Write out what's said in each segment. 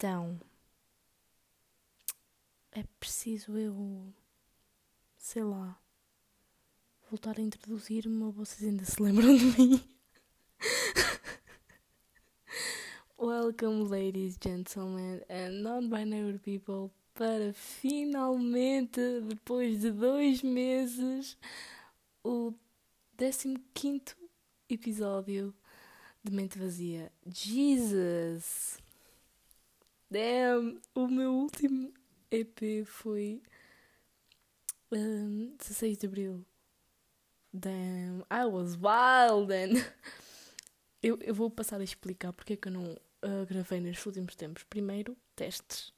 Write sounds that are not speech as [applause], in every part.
Então, é preciso eu, sei lá, voltar a introduzir-me ou vocês ainda se lembram de mim? [laughs] Welcome, ladies, gentlemen, and non-binary people, para finalmente, depois de dois meses, o 15 episódio de Mente Vazia. Jesus! Damn! O meu último EP foi um, 16 de Abril. Damn! I was wild and... [laughs] eu, eu vou passar a explicar porque é que eu não uh, gravei nestes últimos tempos. Primeiro, testes.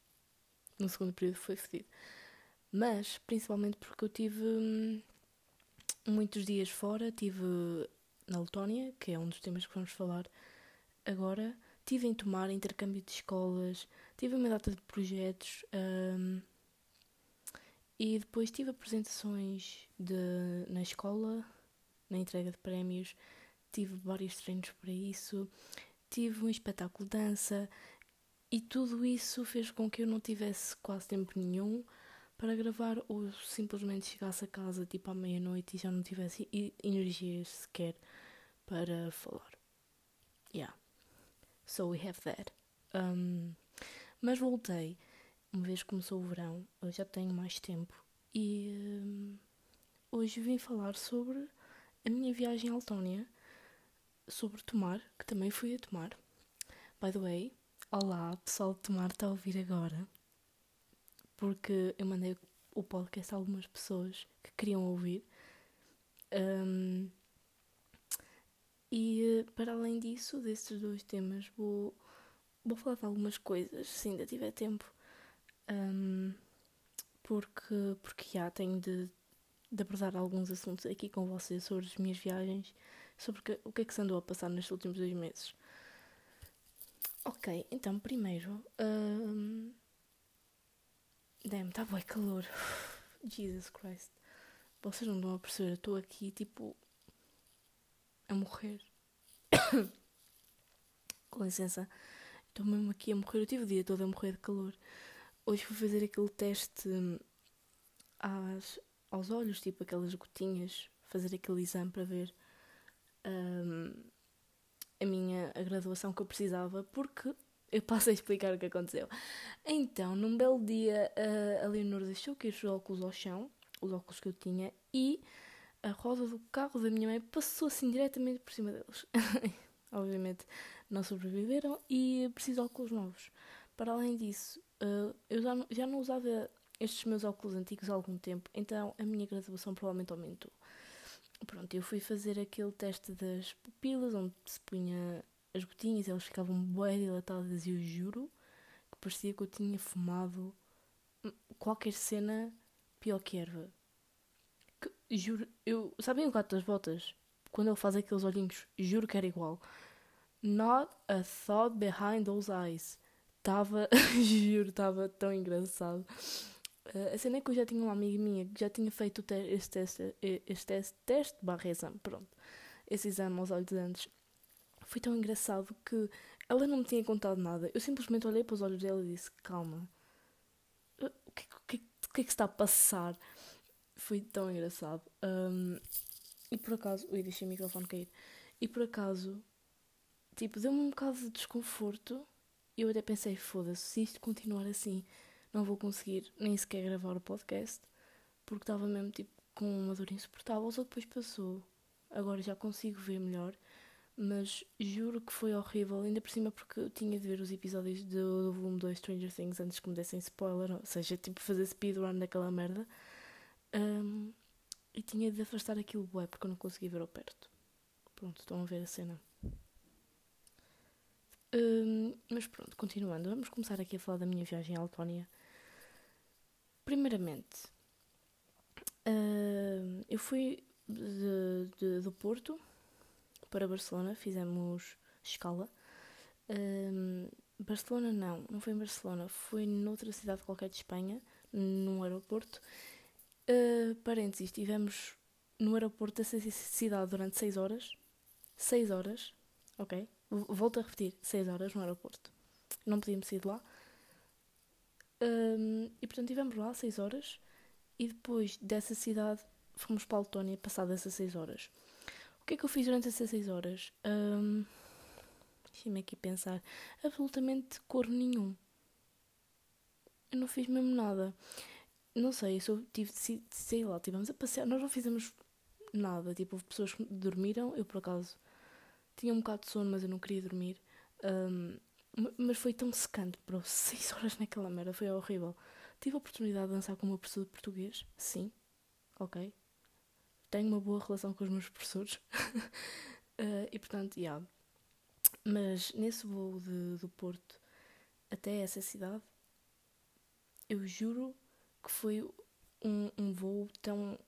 No segundo período foi fedido. Mas, principalmente porque eu tive hum, muitos dias fora. Tive na Letónia, que é um dos temas que vamos falar agora. Tive em tomar intercâmbio de escolas, tive uma data de projetos um, e depois tive apresentações de, na escola, na entrega de prémios, tive vários treinos para isso, tive um espetáculo de dança e tudo isso fez com que eu não tivesse quase tempo nenhum para gravar ou simplesmente chegasse a casa tipo à meia-noite e já não tivesse energias sequer para falar. Yeah. So we have that. Um, mas voltei, uma vez que começou o verão, eu já tenho mais tempo e um, hoje vim falar sobre a minha viagem à Letónia, sobre Tomar, que também fui a Tomar. By the way, olá, pessoal de Tomar está a ouvir agora, porque eu mandei o podcast a algumas pessoas que queriam ouvir. Um, e eh, para além disso, desses dois temas, vou, vou falar de algumas coisas, se ainda tiver tempo. Um, porque, porque já tenho de, de abordar alguns assuntos aqui com vocês sobre as minhas viagens, sobre que, o que é que se andou a passar nestes últimos dois meses. Ok, então primeiro. Um, Damn, está bem calor. [laughs] Jesus Christ. Vocês não estão a perceber, eu estou aqui tipo a morrer. [coughs] Com licença, estou mesmo aqui a morrer. Eu tive o dia todo a morrer de calor. Hoje fui fazer aquele teste às, aos olhos, tipo aquelas gotinhas, fazer aquele exame para ver um, a minha a graduação que eu precisava, porque eu passo a explicar o que aconteceu. Então, num belo dia, a Leonor deixou cair os óculos ao chão, os óculos que eu tinha, e a roda do carro da minha mãe passou assim diretamente por cima deles. [laughs] Obviamente não sobreviveram e preciso de óculos novos. Para além disso, uh, eu já não, já não usava estes meus óculos antigos há algum tempo, então a minha graduação provavelmente aumentou. Pronto, eu fui fazer aquele teste das pupilas, onde se punha as gotinhas, elas ficavam bem dilatadas e eu juro que parecia que eu tinha fumado qualquer cena pior que erva. Juro, eu. Sabem o gato das botas? Quando ele faz aqueles olhinhos, juro que era igual. Not a thought behind those eyes. Estava, [laughs] juro, estava tão engraçado. Uh, a cena é que eu já tinha uma amiga minha que já tinha feito este teste, este teste, teste barra exame, pronto. Esse exame aos olhos antes. Foi tão engraçado que ela não me tinha contado nada. Eu simplesmente olhei para os olhos dela e disse: Calma, o que, o que, o que é que está a passar? Foi tão engraçado. Um, e por acaso. Ui, deixei o microfone cair. E por acaso, tipo, deu-me um bocado de desconforto. Eu até pensei: foda-se, se isto continuar assim, não vou conseguir nem sequer gravar o podcast. Porque estava mesmo, tipo, com uma dor insuportável. Só depois passou. Agora já consigo ver melhor. Mas juro que foi horrível, ainda por cima porque eu tinha de ver os episódios do, do volume 2 Stranger Things antes que me dessem spoiler, ou seja, tipo fazer speedrun daquela merda. Um, e tinha de afastar aquilo bué porque eu não conseguia ver ao perto. Pronto, estão a ver a cena. Um, mas pronto, continuando, vamos começar aqui a falar da minha viagem à Letónia. Primeiramente, uh, eu fui de, de, do Porto para Barcelona, fizemos escala. Um, Barcelona não, não foi em Barcelona, foi noutra cidade qualquer de Espanha, num aeroporto. Parênteses, estivemos no aeroporto dessa cidade durante 6 horas. 6 horas, ok? Volto a repetir, 6 horas no aeroporto. Não podíamos sair de lá. Um, e portanto estivemos lá 6 horas e depois dessa cidade fomos para a Letónia passadas essas 6 horas. O que é que eu fiz durante essas 6 horas? Um, Deixa-me aqui pensar. Absolutamente cor nenhum. Eu não fiz mesmo nada. Não sei, eu só tive, sei lá, estivemos a passear. Nós não fizemos nada. Tipo, houve pessoas que dormiram. Eu, por acaso, tinha um bocado de sono, mas eu não queria dormir. Um, mas foi tão secante, bro. [laughs] Seis horas naquela merda, foi horrível. Tive a oportunidade de dançar com o meu professor de português, sim, ok. Tenho uma boa relação com os meus professores. uh, [laughs] e portanto, yeah. Mas nesse voo de, do Porto até essa cidade, eu juro que foi um, um voo tão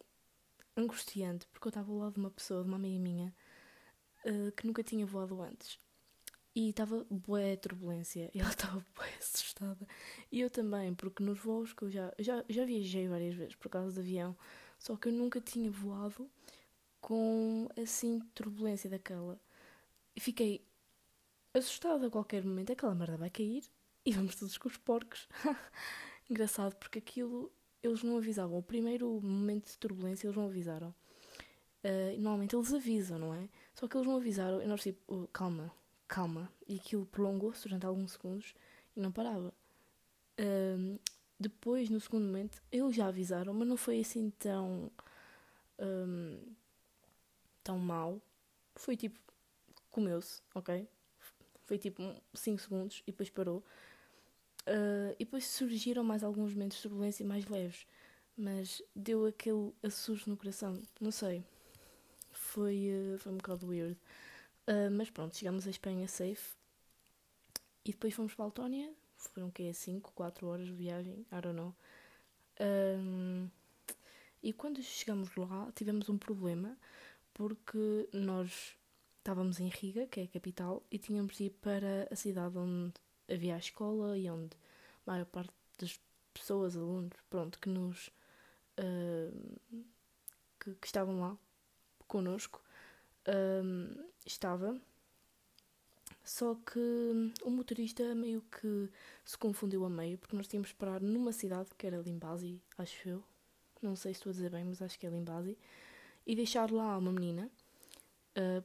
angustiante, porque eu estava ao lado de uma pessoa, de uma amiga minha, uh, que nunca tinha voado antes. E estava boa turbulência, e ela [laughs] estava boa assustada. E eu também, porque nos voos que eu já, já, já viajei várias vezes por causa de avião, só que eu nunca tinha voado com assim turbulência daquela. E fiquei assustada a qualquer momento. Aquela merda vai cair e [laughs] vamos todos com os porcos. Engraçado, porque aquilo eles não avisavam. O primeiro momento de turbulência eles não avisaram. Uh, normalmente eles avisam, não é? Só que eles não avisaram e nós tipo, oh, calma, calma. E aquilo prolongou-se durante alguns segundos e não parava. Uh, depois, no segundo momento, eles já avisaram, mas não foi assim tão. Um, tão mal. Foi tipo. Comeu-se, ok? Foi tipo 5 segundos e depois parou. Uh, e depois surgiram mais alguns momentos de turbulência mais leves. Mas deu aquele assusto no coração. Não sei. Foi, uh, foi um bocado weird. Uh, mas pronto, chegamos à Espanha safe. E depois fomos para a Letónia. Foram o quê? 5, 4 horas de viagem? I don't know. Um, e quando chegamos lá, tivemos um problema. Porque nós estávamos em Riga, que é a capital, e tínhamos de ir para a cidade onde havia a escola e onde a maior parte das pessoas, alunos, pronto, que nos uh, que, que, estavam lá connosco uh, estava. Só que o motorista meio que se confundiu a meio, porque nós tínhamos parar numa cidade que era Limbasi, acho eu. Não sei se estou a dizer bem, mas acho que é Limbasi. E deixar lá uma menina, uh,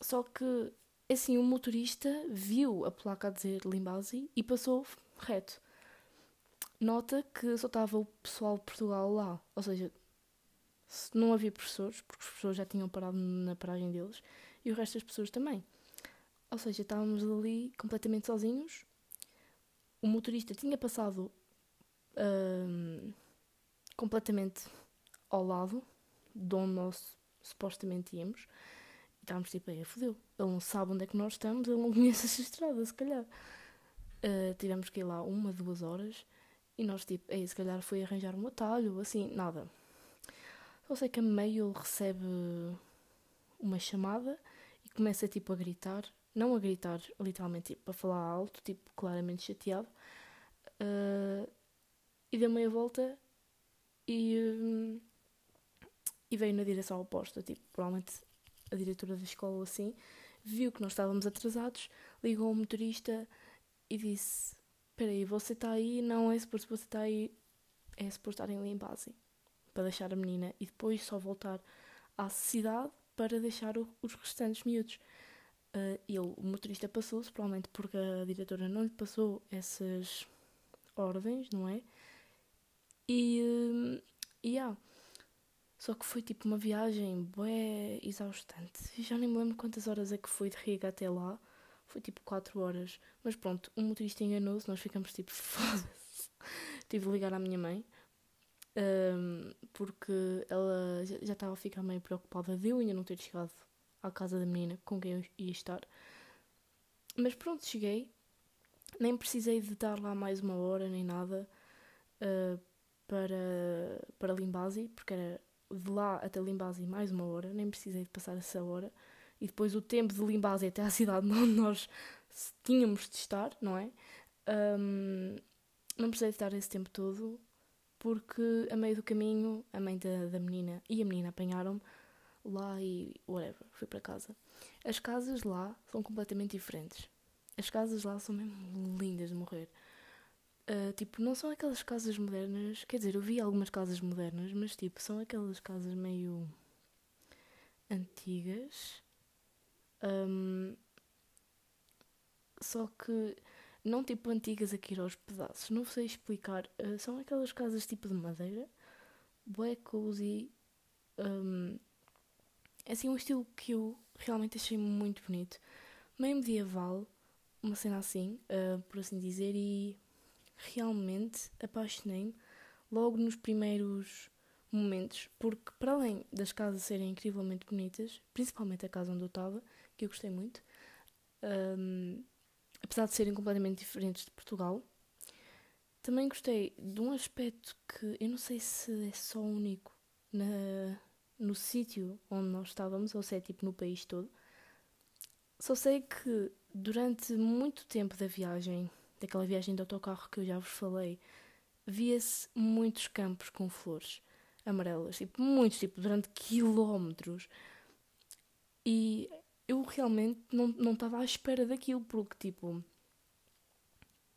só que, assim, o motorista viu a placa a dizer Limbasi e passou reto. Nota que só estava o pessoal de Portugal lá, ou seja, não havia professores, porque os professores já tinham parado na paragem deles, e o resto das pessoas também. Ou seja, estávamos ali completamente sozinhos. O motorista tinha passado hum, completamente ao lado de onde nós supostamente íamos estávamos tipo, aí, fodeu. Ele não sabe onde é que nós estamos, ele não conhece essa estrada, se calhar. Uh, tivemos que ir lá uma, duas horas e nós, tipo, aí, se calhar foi arranjar um atalho, assim, nada. Só sei que a meio ele recebe uma chamada e começa, tipo, a gritar. Não a gritar, literalmente, tipo, a falar alto, tipo, claramente chateado. Uh, e deu meia volta e, um, e veio na direção oposta, tipo, provavelmente a diretora da escola assim, viu que nós estávamos atrasados, ligou ao motorista e disse: Espera aí, você está aí? Não é suposto você está aí, é suposto estarem ali em base para deixar a menina e depois só voltar à cidade para deixar o, os restantes miúdos. Uh, ele, o motorista passou-se, provavelmente porque a diretora não lhe passou essas ordens, não é? E, uh, yeah. Só que foi tipo uma viagem bué exaustante. Já nem me lembro quantas horas é que foi de Riga até lá. Foi tipo 4 horas. Mas pronto, o motorista enganou-se, nós ficamos tipo, [laughs] foda-se. Tive de ligar à minha mãe. Um, porque ela já estava a ficar meio preocupada de eu ainda não ter chegado à casa da menina com quem eu ia estar. Mas pronto, cheguei. Nem precisei de estar lá mais uma hora nem nada uh, para, para Limbasi, porque era de lá até Limbasi mais uma hora, nem precisei de passar essa hora. E depois o tempo de Limbasi até à [laughs] cidade onde nós tínhamos de estar, não é? Um, não precisei de estar esse tempo todo, porque a meio do caminho a mãe da, da menina e a menina apanharam-me lá e whatever, fui para casa. As casas lá são completamente diferentes. As casas lá são mesmo lindas de morrer. Uh, tipo, não são aquelas casas modernas. Quer dizer, eu vi algumas casas modernas, mas tipo, são aquelas casas meio antigas. Um, só que não tipo antigas a aos pedaços. Não sei explicar. Uh, são aquelas casas tipo de madeira. Bué cozy. Um, é assim um estilo que eu realmente achei muito bonito. Meio medieval. Uma cena assim, uh, por assim dizer. E realmente apaixonei-me logo nos primeiros momentos, porque para além das casas serem incrivelmente bonitas, principalmente a casa onde eu estava, que eu gostei muito, um, apesar de serem completamente diferentes de Portugal, também gostei de um aspecto que eu não sei se é só único na, no sítio onde nós estávamos, ou se é tipo no país todo. Só sei que durante muito tempo da viagem daquela viagem de autocarro que eu já vos falei, via-se muitos campos com flores amarelas, tipo, muitos, tipo, durante quilómetros. E eu realmente não, estava à espera daquilo, porque, tipo,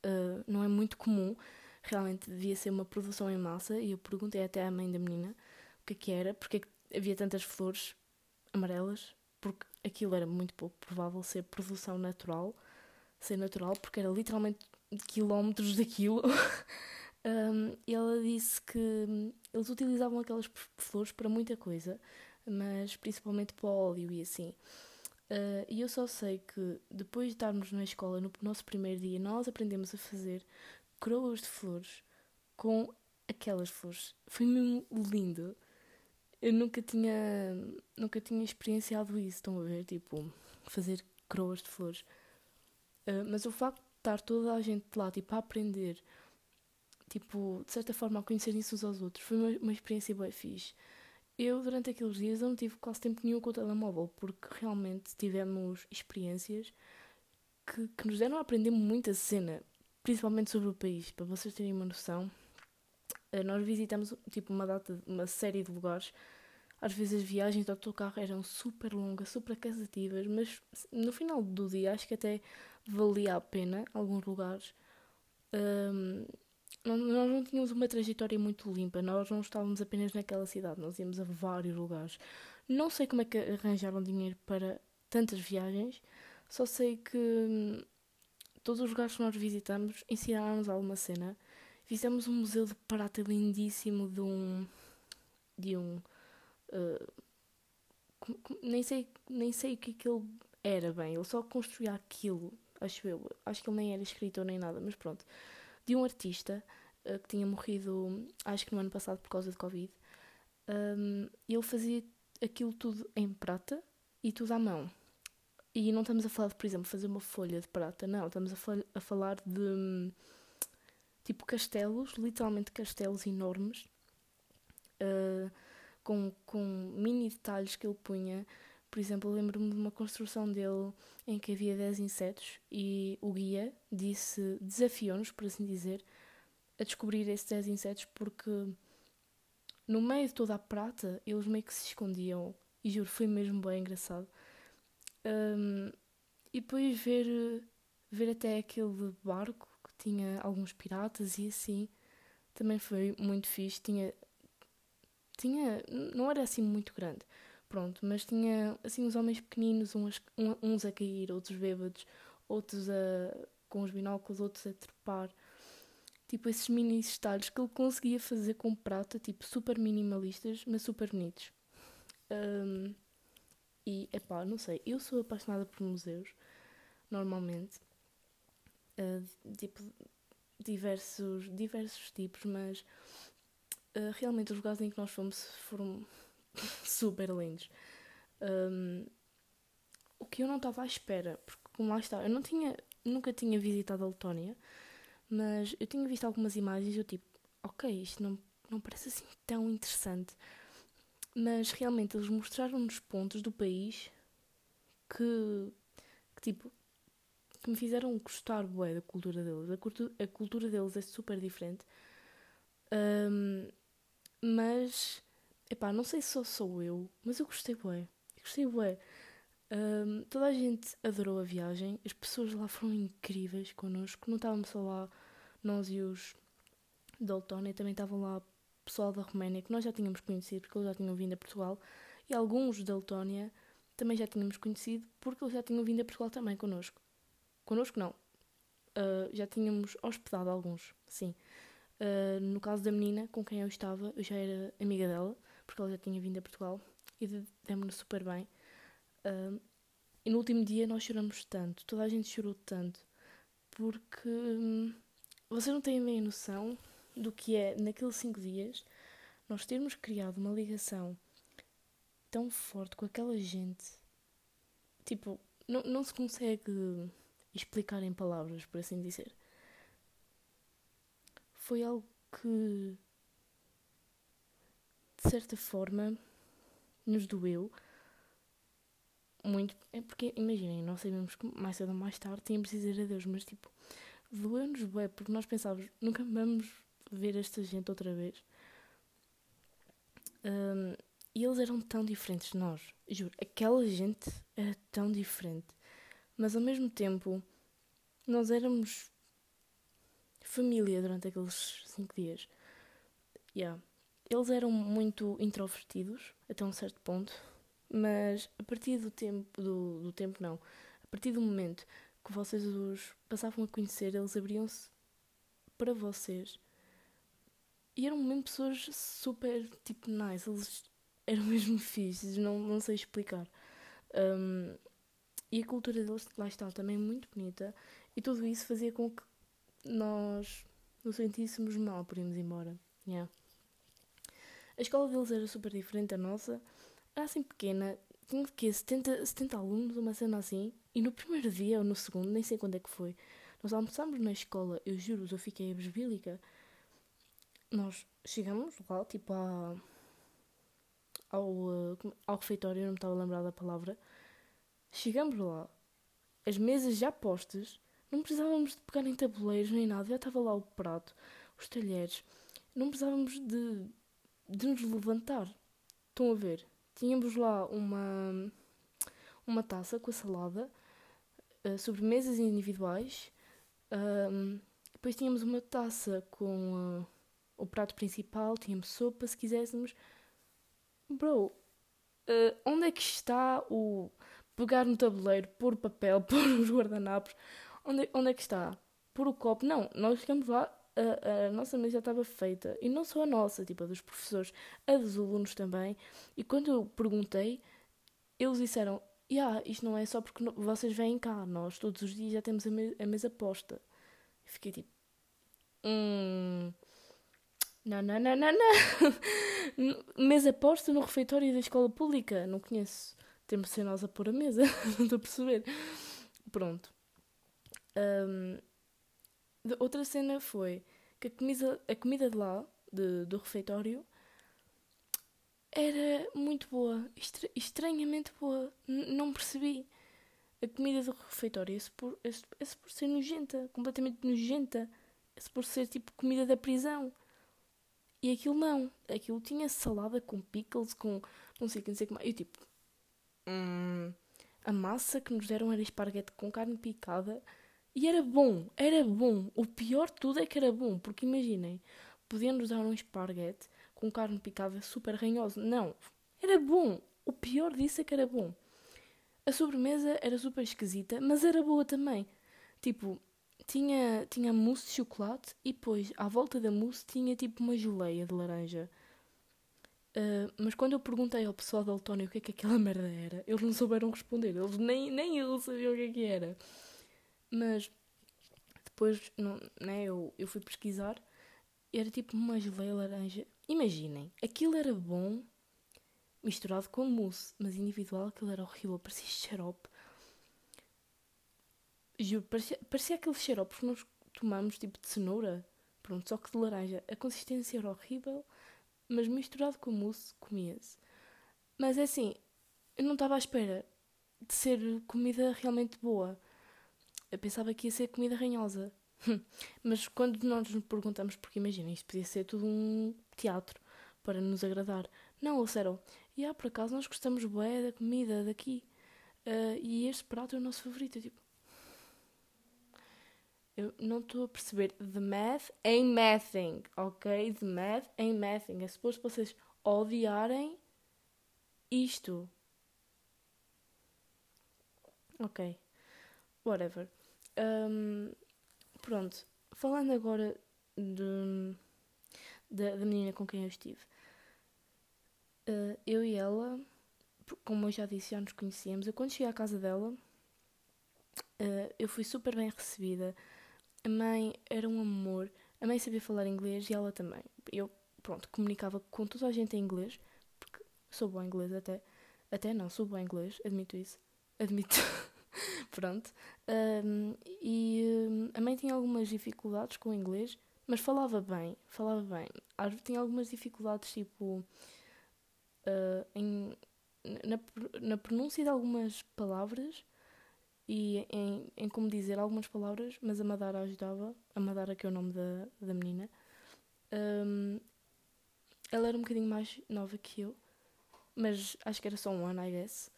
uh, não é muito comum. Realmente devia ser uma produção em massa. E eu perguntei até à mãe da menina o que é que era, porque é que havia tantas flores amarelas, porque aquilo era muito pouco provável ser produção natural ser natural, porque era literalmente quilómetros daquilo. [laughs] um, ela disse que eles utilizavam aquelas flores para muita coisa, mas principalmente para óleo e assim. Uh, e eu só sei que depois de estarmos na escola, no nosso primeiro dia, nós aprendemos a fazer coroas de flores com aquelas flores. Foi mesmo lindo. Eu nunca tinha, nunca tinha experienciado isso, estão a ver? Tipo, fazer coroas de flores. Ah, mas o facto de estar toda a gente lá, tipo, a aprender, tipo, de certa forma, a conhecerem-se uns aos outros, foi uma, uma experiência bem fixe. Eu, durante aqueles dias, não tive quase tempo nenhum com o telemóvel, porque realmente tivemos experiências que, que nos deram a aprender muita cena, principalmente sobre o país, para vocês terem uma noção. Ah, nós visitamos, tipo, uma data, uma série de lugares às vezes as viagens de autocarro eram super longas, super cansativas, mas no final do dia acho que até valia a pena alguns lugares. Um, nós não tínhamos uma trajetória muito limpa, nós não estávamos apenas naquela cidade, nós íamos a vários lugares. Não sei como é que arranjaram dinheiro para tantas viagens, só sei que hum, todos os lugares que nós visitamos ensinaram-nos alguma cena. Fizemos um museu de prata lindíssimo de um. de um. Uh, nem sei, nem sei o que aquilo era bem, ele só construía aquilo acho eu, acho que ele nem era escritor nem nada, mas pronto, de um artista uh, que tinha morrido, acho que no ano passado por causa de Covid. Um, ele fazia aquilo tudo em prata e tudo à mão. E não estamos a falar de, por exemplo, fazer uma folha de prata, não, estamos a, a falar de tipo castelos, literalmente castelos enormes, uh, com, com mini detalhes que ele punha por exemplo, lembro-me de uma construção dele em que havia 10 insetos e o guia disse, desafiou-nos, por assim dizer, a descobrir esses 10 insetos porque no meio de toda a prata eles meio que se escondiam e juro, foi mesmo bem engraçado. Um, e depois ver, ver até aquele barco que tinha alguns piratas e assim também foi muito fixe. Tinha, tinha, não era assim muito grande, Pronto, mas tinha assim uns homens pequeninos, uns, uns a cair, outros bêbados, outros a, com os binóculos, outros a trepar. Tipo, esses mini estádios que ele conseguia fazer com prata, tipo, super minimalistas, mas super bonitos. Um, e, epá, não sei, eu sou apaixonada por museus, normalmente. Uh, tipo, diversos, diversos tipos, mas uh, realmente os lugares em que nós fomos foram super lindos. Um, o que eu não estava à espera, porque como lá está, eu não tinha, nunca tinha visitado a Letónia, mas eu tinha visto algumas imagens e eu tipo, ok, isto não, não parece assim tão interessante. Mas realmente eles mostraram-nos pontos do país que, que tipo que me fizeram gostar bué da cultura deles. A, cultu a cultura deles é super diferente. Um, mas Epá, não sei se só sou eu, mas eu gostei bué. Eu gostei bué. Um, toda a gente adorou a viagem, as pessoas lá foram incríveis connosco, não estávamos só lá nós e os Daltónia também estavam lá pessoal da Roménia que nós já tínhamos conhecido porque eles já tinham vindo a Portugal e alguns da Letónia também já tínhamos conhecido porque eles já tinham vindo a Portugal também connosco. Connosco não. Uh, já tínhamos hospedado alguns, sim. Uh, no caso da menina com quem eu estava, eu já era amiga dela, porque ela já tinha vindo a Portugal e demos-nos super bem. E no último dia nós choramos tanto, toda a gente chorou tanto, porque hum, vocês não têm bem a noção do que é, naqueles cinco dias, nós termos criado uma ligação tão forte com aquela gente. Tipo, não, não se consegue explicar em palavras, por assim dizer. Foi algo que, de certa forma, nos doeu muito. É porque, imaginem, nós sabemos que mais cedo ou mais tarde tínhamos de dizer adeus, mas tipo, doeu-nos bem, porque nós pensávamos, nunca vamos ver esta gente outra vez. Um, e eles eram tão diferentes de nós. Juro, aquela gente era tão diferente. Mas ao mesmo tempo, nós éramos família durante aqueles cinco dias. Yeah. Eles eram muito introvertidos, até um certo ponto. Mas a partir do tempo, do, do tempo não, a partir do momento que vocês os passavam a conhecer, eles abriam-se para vocês e eram mesmo pessoas super, tipo, nice. Eles eram [laughs] mesmo fixes, não, não sei explicar. Um, e a cultura deles, lá está, também muito bonita. E tudo isso fazia com que nós nos sentíssemos mal por irmos embora. Yeah. A escola deles era super diferente da nossa. Era assim pequena. Tinha que 70, 70 alunos, uma cena assim. E no primeiro dia ou no segundo, nem sei quando é que foi, nós almoçámos na escola. Eu juro, eu fiquei besbílica nós chegamos lá, tipo, à, ao, ao refeitório, não me estava a lembrar da palavra. Chegamos lá, as mesas já postas, não precisávamos de pegar em tabuleiros nem nada, já estava lá o prato, os talheres, não precisávamos de, de nos levantar. Estão a ver? Tínhamos lá uma, uma taça com a salada, uh, sobremesas individuais, depois tínhamos uma taça com. Uh, o prato principal, tínhamos sopa se quiséssemos. Bro, uh, onde é que está o pegar no tabuleiro, pôr papel, [laughs] pôr os guardanapos? Onde, onde é que está? Pôr o copo? Não, nós ficamos lá, a, a nossa mesa estava feita. E não só a nossa, tipo a dos professores, a dos alunos também. E quando eu perguntei, eles disseram: yeah, isto não é só porque vocês vêm cá, nós todos os dias já temos a, me a mesa posta. fiquei tipo. Hum. Não, não, não, não, não. mesa posta no refeitório da escola pública. Não conheço. Temos de ser nós a pôr a mesa. [laughs] não estou a perceber. Pronto. Um, outra cena foi que a comida, a comida de lá, de, do refeitório, era muito boa. estranhamente boa. N não percebi. A comida do refeitório é por, é, é por ser nojenta. Completamente nojenta. É por ser tipo comida da prisão. E aquilo não. Aquilo tinha salada com pickles, com não sei o que, não sei o que mais. Eu tipo. Hum, a massa que nos deram era esparguete com carne picada. E era bom, era bom. O pior de tudo é que era bom, porque imaginem, podiam-nos dar um esparguete com carne picada super ranhosa. Não, era bom. O pior disso é que era bom. A sobremesa era super esquisita, mas era boa também. Tipo, tinha, tinha mousse de chocolate e depois, à volta da mousse, tinha tipo uma geleia de laranja. Uh, mas quando eu perguntei ao pessoal da Altónia o que é que aquela [laughs] merda era, eles não souberam responder. Eles nem, nem eles sabiam o que é que era. Mas depois não, né, eu, eu fui pesquisar. Era tipo uma geleia laranja. Imaginem, aquilo era bom misturado com mousse, mas individual aquilo era horrível, parecia xarope. Juro, parecia, parecia aquele xarope que nós tomamos tipo de cenoura. Pronto, só que de laranja. A consistência era horrível, mas misturado com mousse comia-se. Mas é assim, eu não estava à espera de ser comida realmente boa. Eu pensava que ia ser comida ranhosa. [laughs] mas quando nós nos perguntamos, porque imagina, isto podia ser tudo um teatro para nos agradar. Não, disseram, e ah, por acaso nós gostamos bué da comida daqui. Uh, e este prato é o nosso favorito. Eu, tipo, Eu não estou a perceber. The math ain't mathing, ok? The math ain't mathing. É suposto vocês odiarem isto. Ok. Whatever. Um, pronto. Falando agora de, da, da menina com quem eu estive. Uh, eu e ela, como eu já disse, já nos conhecíamos. Eu quando cheguei à casa dela, uh, eu fui super bem recebida. A mãe era um amor. A mãe sabia falar inglês e ela também. Eu, pronto, comunicava com toda a gente em inglês, porque sou boa em inglês até. Até não, sou boa em inglês, admito isso. Admito. [laughs] [laughs] pronto. Um, e um, a mãe tinha algumas dificuldades com o inglês, mas falava bem, falava bem. Tinha algumas dificuldades, tipo, uh, em, na, na pronúncia de algumas palavras e em, em como dizer algumas palavras, mas a Madara ajudava. A Madara, que é o nome da, da menina. Um, ela era um bocadinho mais nova que eu, mas acho que era só um ano, I guess.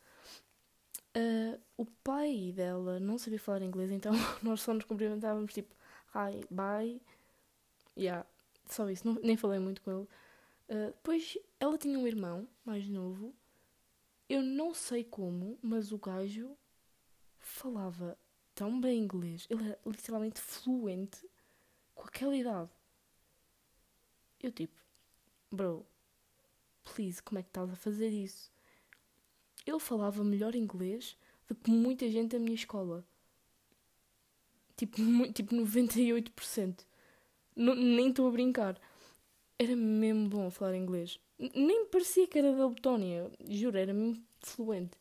Uh, o pai dela não sabia falar inglês, então [laughs] nós só nos cumprimentávamos tipo hi, bye. Yeah, só isso, não, nem falei muito com ele. Uh, depois ela tinha um irmão mais novo. Eu não sei como, mas o gajo falava tão bem inglês, ele era literalmente fluente com aquela idade. Eu tipo, bro, please, como é que estás a fazer isso? Ele falava melhor inglês do que muita gente da minha escola. Tipo, [laughs] tipo 98%. N nem estou a brincar. Era mesmo bom falar inglês. Nem parecia que era da Letónia. Juro, era mesmo fluente.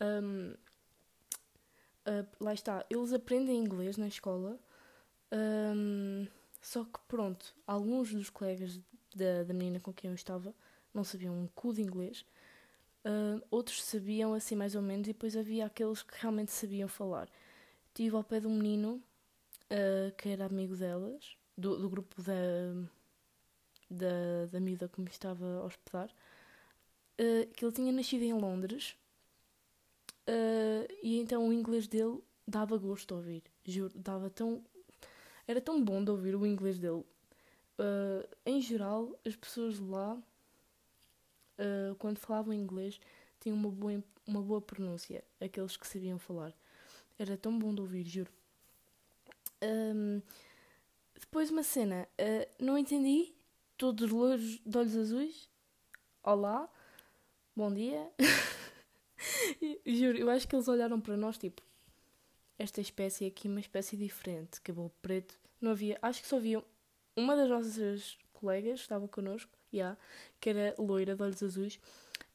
Um, Uh, lá está, eles aprendem inglês na escola, um, só que pronto, alguns dos colegas da, da menina com quem eu estava não sabiam um cu de inglês, uh, outros sabiam assim mais ou menos, e depois havia aqueles que realmente sabiam falar. Estive ao pé de um menino uh, que era amigo delas, do, do grupo da, da, da miúda que me estava a hospedar, que ele tinha nascido em Londres Uh, e então o inglês dele dava gosto de ouvir, juro, dava tão. Era tão bom de ouvir o inglês dele. Uh, em geral, as pessoas lá, uh, quando falavam inglês, tinham uma boa, uma boa pronúncia, aqueles que sabiam falar. Era tão bom de ouvir, juro. Um, depois uma cena, não entendi, todos loiros de olhos azuis. Olá, bom dia. [laughs] Juro, eu acho que eles olharam para nós tipo. Esta espécie aqui, uma espécie diferente, cabelo preto. Não havia. Acho que só havia uma das nossas colegas, estava connosco, yeah, que era loira de olhos azuis.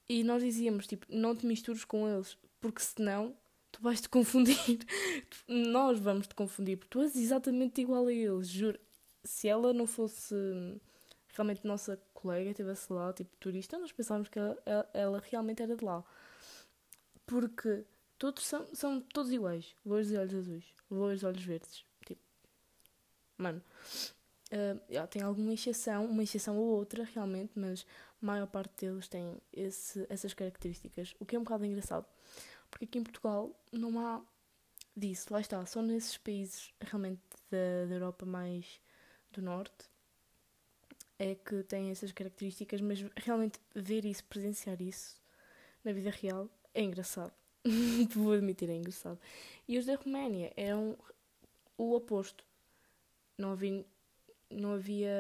E nós dizíamos tipo: não te mistures com eles, porque senão tu vais te confundir. [laughs] nós vamos te confundir, porque tu és exatamente igual a eles, juro. Se ela não fosse realmente nossa colega, estivesse lá, tipo turista, nós pensávamos que ela, ela realmente era de lá. Porque todos são, são todos iguais. Loiros de olhos azuis. Loiros de olhos verdes. Tipo, mano. Uh, tem alguma exceção, uma exceção ou outra realmente, mas a maior parte deles tem esse, essas características. O que é um bocado engraçado. Porque aqui em Portugal não há disso. Lá está. Só nesses países realmente da, da Europa mais do Norte é que têm essas características, mas realmente ver isso, presenciar isso na vida real é engraçado. [laughs] Vou admitir, é engraçado. E os da Roménia eram o oposto. Não havia, não havia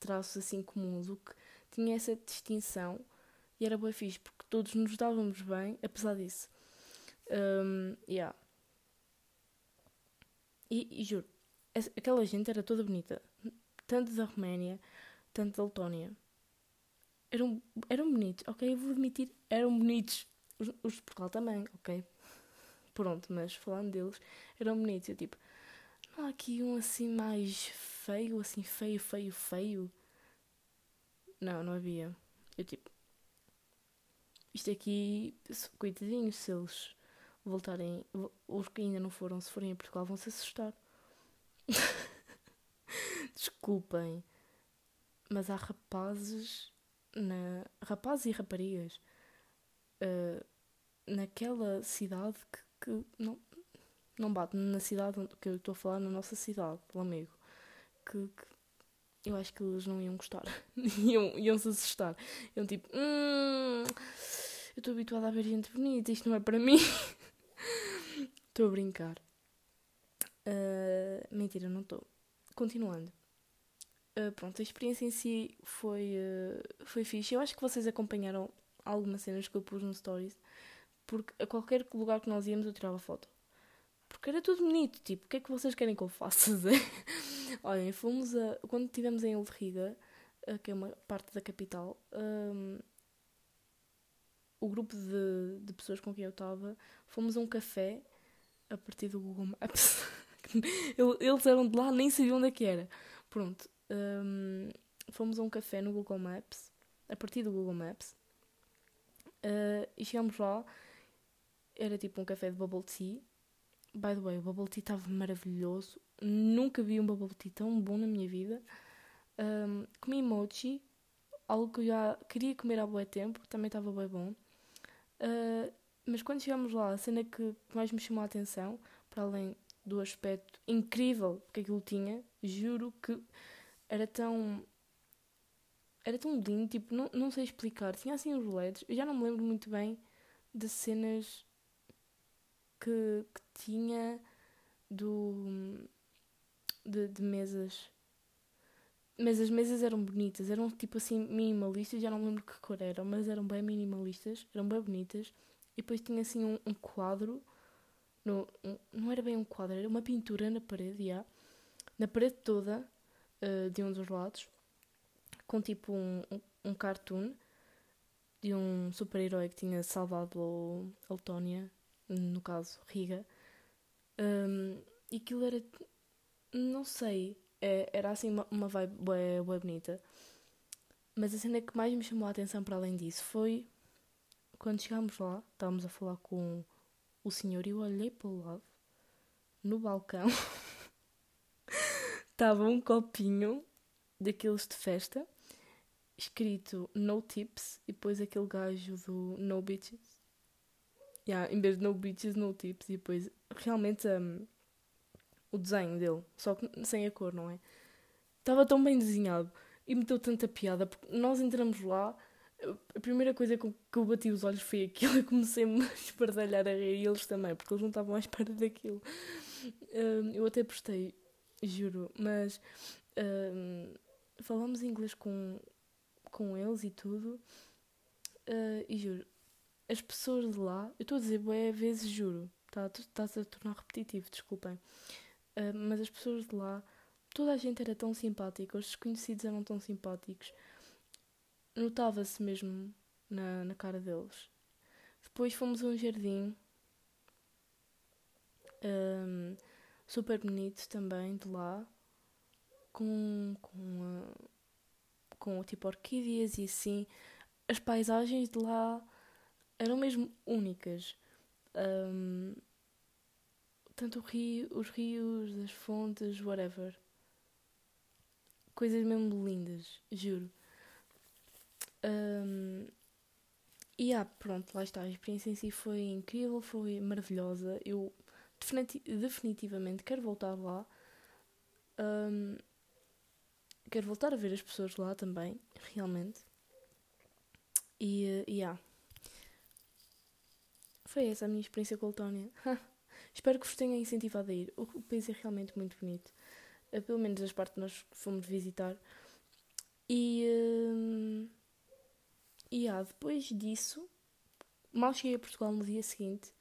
traços assim comuns, o que tinha essa distinção e era boa fixe, porque todos nos dávamos bem, apesar disso. Um, yeah. e, e juro, aquela gente era toda bonita, tanto da Roménia, tanto da Letónia eram, eram bonitos, ok? Eu vou admitir, eram bonitos. Os, os de Portugal também, ok? Pronto, mas falando deles, eram bonitos. Eu tipo, há aqui um assim mais feio, assim feio, feio, feio. Não, não havia. Eu tipo, isto aqui, coitadinhos, se eles voltarem, os que ainda não foram, se forem a Portugal, vão se assustar. [laughs] Desculpem, mas há rapazes na rapazes e raparigas uh, naquela cidade que, que, não não bate na cidade que eu estou a falar, na nossa cidade, Lamego. Que, que eu acho que eles não iam gostar. [laughs] iam, iam se assustar. Iam tipo, hum, eu estou habituada a ver gente bonita, isto não é para mim. [laughs] Estou a brincar. Uh, mentira, não estou. Continuando. Uh, pronto, a experiência em si foi, uh, foi fixe. Eu acho que vocês acompanharam algumas cenas que eu pus no Stories. Porque a qualquer lugar que nós íamos eu tirava foto. Porque era tudo bonito, tipo, o que é que vocês querem que eu faça? [laughs] Olhem, fomos a. Quando estivemos em Elriga, que é uma parte da capital, um, o grupo de, de pessoas com quem eu estava, fomos a um café a partir do Google Maps. [laughs] Eles eram de lá, nem sabiam onde é que era. Pronto. Um, fomos a um café no Google Maps, a partir do Google Maps, uh, e chegamos lá. Era tipo um café de bubble tea. By the way, o bubble tea estava maravilhoso. Nunca vi um bubble tea tão bom na minha vida. Um, comi mochi, algo que eu já queria comer há bom tempo, também estava bem bom. Uh, mas quando chegamos lá, a cena que mais me chamou a atenção, para além do aspecto incrível que aquilo tinha, juro que era tão. Era tão lindo, tipo, não, não sei explicar. Tinha assim uns LEDs, eu já não me lembro muito bem de cenas que, que tinha do. De, de mesas mas as mesas eram bonitas, eram tipo assim minimalistas, já não lembro que cor eram, mas eram bem minimalistas, eram bem bonitas. E depois tinha assim um, um quadro, no, um, não era bem um quadro, era uma pintura na parede, já, na parede toda, uh, de um dos lados, com tipo um, um, um cartoon de um super-herói que tinha salvado a Letónia, no caso Riga. Um, e aquilo era, não sei, é, era assim uma, uma vibe bué bonita. Mas a cena que mais me chamou a atenção para além disso foi quando chegámos lá, estávamos a falar com o senhor e eu olhei para o lado, no balcão, [laughs] estava um copinho daqueles de festa, escrito No Tips, e depois aquele gajo do No Bitches. Yeah, em vez de No Bitches, No Tips, e depois realmente um, o desenho dele, só que sem a cor, não é? Estava tão bem desenhado e me deu tanta piada, porque nós entramos lá, a primeira coisa que eu bati os olhos foi aquilo, e comecei-me [laughs] a espardalhar a rir, e eles também, porque eles não estavam à espera daquilo. Um, eu até postei, juro, mas um, falamos inglês com, com eles e tudo, uh, e juro, as pessoas de lá, eu estou a dizer boé vezes, juro, tá a tornar repetitivo, desculpem. Uh, mas as pessoas de lá, toda a gente era tão simpática, os desconhecidos eram tão simpáticos. Notava-se mesmo na, na cara deles. Depois fomos a um jardim um, super bonito também de lá, com, com, uh, com tipo orquídeas e assim. As paisagens de lá eram mesmo únicas. Um, tanto rio, os rios, as fontes, whatever. Coisas mesmo lindas, juro. Um, e ah, pronto, lá está. A experiência em si foi incrível, foi maravilhosa. Eu definitivamente quero voltar lá. Um, quero voltar a ver as pessoas lá também, realmente. E, uh, yeah. Foi essa a minha experiência com a Letónia. [laughs] Espero que vos tenha incentivado a ir. O, país é realmente muito bonito. Uh, pelo menos as partes que nós fomos visitar. E. Uh, e ah, depois disso, mal cheguei a Portugal no dia seguinte,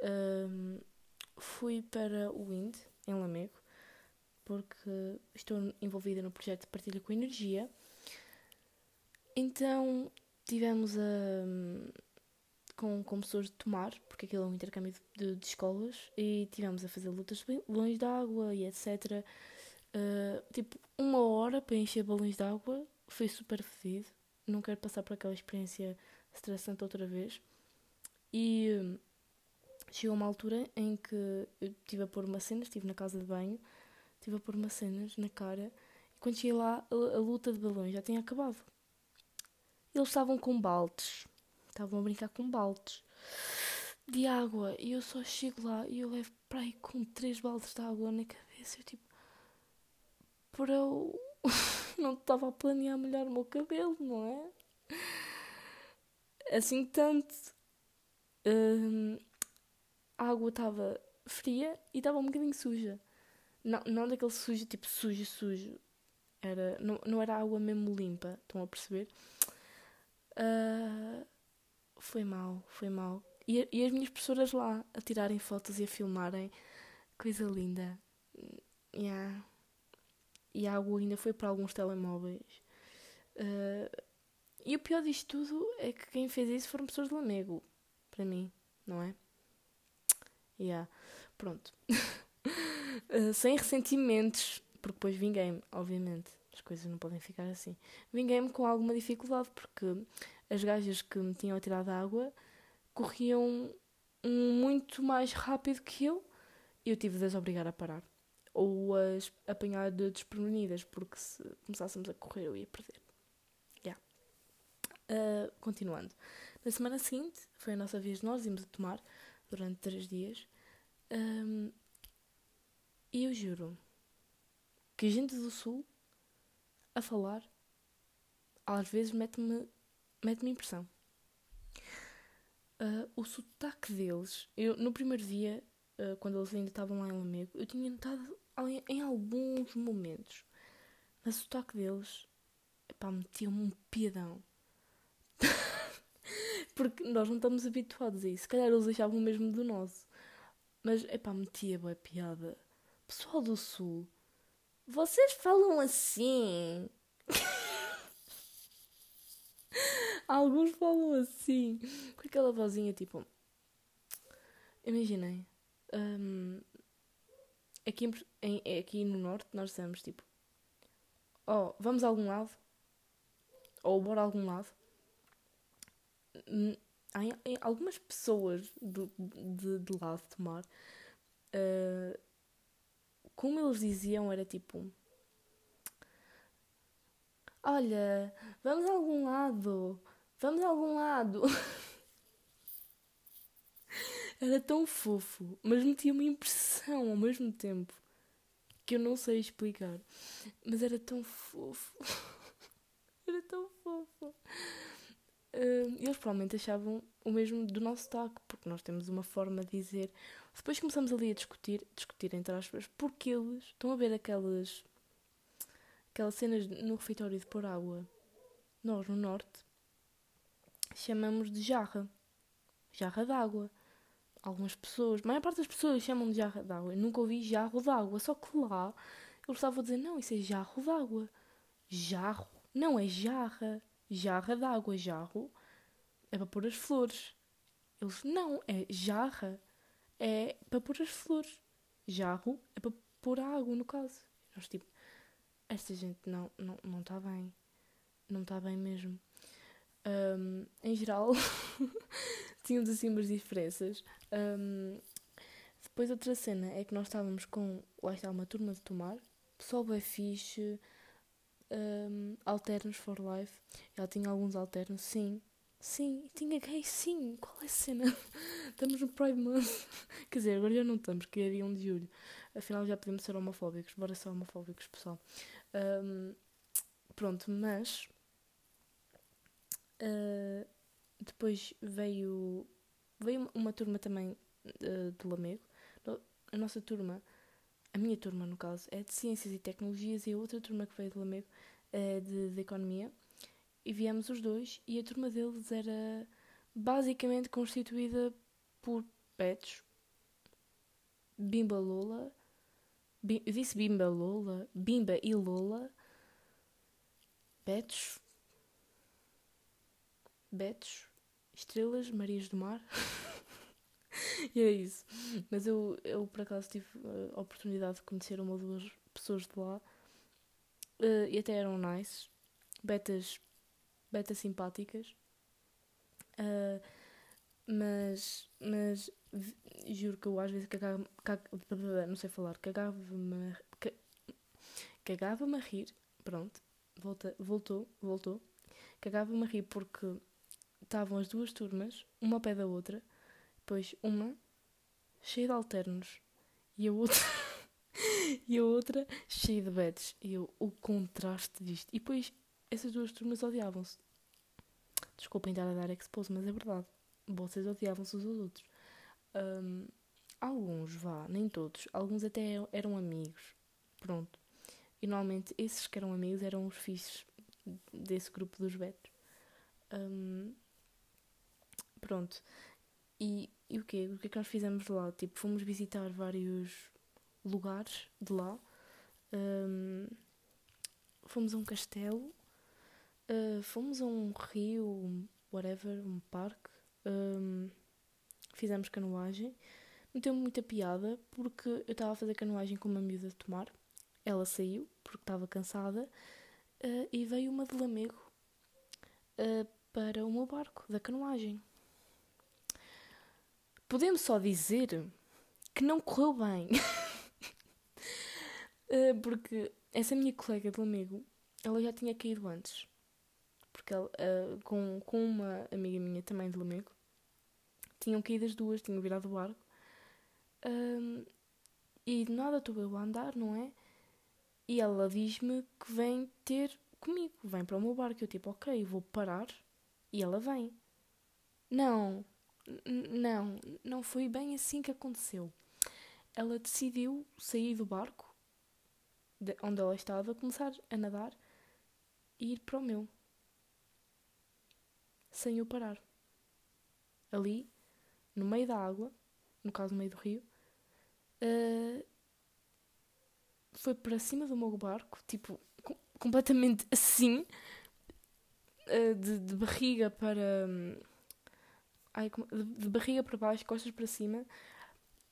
uh, fui para o WIND, em Lamego, porque estou envolvida no projeto de partilha com energia. Então tivemos a com, com pessoas de tomar, porque aquilo é um intercâmbio de, de escolas, e tivemos a fazer lutas de balões de água e etc. Uh, tipo, uma hora para encher balões de água, foi super fedido. Não quero passar por aquela experiência estressante outra vez. E uh, chegou uma altura em que eu estive a pôr uma cena, estive na casa de banho, estive a pôr uma cenas na cara, e quando cheguei lá, a, a luta de balões já tinha acabado. Eles estavam com baldes Estavam a brincar com baldes. de água e eu só chego lá e eu levo para aí com três baldes de água na cabeça. Eu tipo, para eu [laughs] não estava a planear molhar o meu cabelo, não é? Assim tanto. Hum, a água estava fria e estava um bocadinho suja. Não, não daquele sujo, tipo sujo, sujo. Era, não, não era água mesmo limpa, estão a perceber? Uh, foi mal, foi mal. E, e as minhas professoras lá a tirarem fotos e a filmarem. Coisa linda. Yeah. E a água ainda foi para alguns telemóveis. Uh, e o pior disto tudo é que quem fez isso foram pessoas de Lamego. Para mim, não é? Yeah. Pronto. uh, [laughs] sem ressentimentos, porque depois vinguei-me, obviamente. As coisas não podem ficar assim. Vinguei-me com alguma dificuldade, porque as gajas que me tinham tirado a água corriam muito mais rápido que eu e eu tive de as obrigar a parar. Ou as apanhar de desprevenidas, porque se começássemos a correr eu ia perder. Yeah. Uh, continuando. Na semana seguinte, foi a nossa vez, nós íamos a tomar durante três dias. E eu juro que gente do Sul a falar às vezes mete-me mete-me impressão. Uh, o sotaque deles, eu no primeiro dia, uh, quando eles ainda estavam lá em Lamego, eu tinha notado em, alguns momentos, mas o sotaque deles, epá, metia-me um piadão. [laughs] Porque nós não estamos habituados a isso. Se calhar eles achavam o mesmo do nosso. Mas, epá, metia boa piada. Pessoal do Sul, vocês falam assim? Alguns falam assim, com aquela vozinha tipo. Imaginei. Um, aqui, em, aqui no Norte nós dizemos tipo: Oh, vamos a algum lado? Ou bora a algum lado? Há algumas pessoas de, de, de lado de tomar. Uh, como eles diziam, era tipo: Olha, vamos a algum lado Vamos a algum lado. [laughs] Era tão fofo, mas metia uma impressão ao mesmo tempo que eu não sei explicar. Mas era tão fofo. [laughs] era tão fofo. Uh, eles provavelmente achavam o mesmo do nosso taco, porque nós temos uma forma de dizer. Depois começamos ali a discutir, discutir entre aspas, porque eles estão a ver aquelas aquelas cenas no refeitório de pôr água. Nós no norte chamamos de jarra. Jarra d'água. Algumas pessoas, a maior parte das pessoas chamam de jarra d'água. Eu nunca ouvi jarro d'água. Só que lá eles estavam a dizer: não, isso é jarro d'água. Jarro. Não é jarra. Jarra d'água. Jarro é para pôr as flores. Eles: não, é jarra. É para pôr as flores. Jarro é para pôr a água, no caso. Nós, tipo, esta gente não está não, não tá bem. Não está bem mesmo. Um, em geral, [laughs] tínhamos assim umas diferenças. Um, depois, outra cena é que nós estávamos com, lá está, uma turma de tomar, pessoal bem fixe, um, alternos for life. Ela tinha alguns alternos, sim. Sim, tinha gay, sim. Qual é a cena? [laughs] estamos no Pride Month. [laughs] Quer dizer, agora já não estamos, que é dia 1 de julho. Afinal, já podemos ser homofóbicos. Bora ser homofóbicos, pessoal. Um, pronto, mas Uh, depois veio, veio uma turma também uh, do Lamego. A nossa turma, a minha turma no caso, é de Ciências e Tecnologias e a outra turma que veio do Lamego é de, de Economia. E viemos os dois e a turma deles era basicamente constituída por pets. Bimba Lola. Bim, eu disse Bimba Lola. Bimba e Lola. Pets Betos, Estrelas, Marias do Mar. [laughs] e é isso. Mas eu, eu por acaso tive a oportunidade de conhecer uma ou duas pessoas de lá uh, e até eram nice, betas, betas simpáticas. Uh, mas, mas juro que eu às vezes cagava, cagava não sei falar, cagava-me cagava-me a rir, pronto, volta, voltou, voltou, cagava-me a rir porque estavam as duas turmas, uma ao pé da outra, Depois uma cheia de alternos e a outra [laughs] e a outra cheia de beds. E eu, o contraste disto. E depois essas duas turmas odiavam-se. Desculpem estar a dar expose, mas é verdade. Vocês odiavam-se uns aos outros. Um, alguns, vá, nem todos. Alguns até eram amigos. Pronto. E normalmente esses que eram amigos eram os fixos desse grupo dos betos. Um, pronto. E, e o quê? O que é que nós fizemos lá? Tipo, fomos visitar vários lugares de lá. Um, fomos a um castelo. Uh, fomos a um rio, whatever, um parque. Um, fizemos canoagem. Não teve muita piada porque eu estava a fazer canoagem com uma miúda de tomar. Ela saiu porque estava cansada uh, e veio uma de Lamego uh, para o meu barco da canoagem. Podemos só dizer que não correu bem. uh, [laughs] porque essa minha colega de Lamego, ela já tinha caído antes. Porque ela, com, com uma amiga minha também de Lamego, tinham caído as duas, tinham virado o barco. Um, e de nada estou eu a andar, não é? E ela diz-me que vem ter comigo, vem para o meu barco. Eu tipo, ok, vou parar. E ela vem. Não, não, não foi bem assim que aconteceu. Ela decidiu sair do barco de onde ela estava, começar a nadar e ir para o meu. Sem eu parar. Ali, no meio da água, no caso no meio do rio, uh, foi para cima do meu barco, tipo, com, completamente assim, uh, de, de, barriga para. Um, ai, de, barriga para baixo, costas para cima.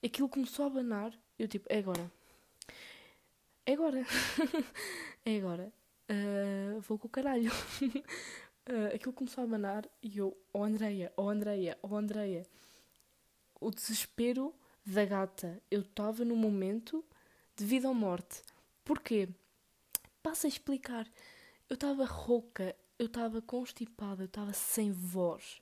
Aquilo começou a abanar. Eu, tipo, é agora. É agora. [laughs] é agora. Uh, vou com o caralho. uh, [laughs] aquilo começou a abanar e eu, oh Andreia, oh Andreia, oh Andreia. O desespero da gata. Eu estava no momento de vida ou morte. Porquê? Passa a explicar. Eu estava rouca, eu estava constipada, eu estava sem voz.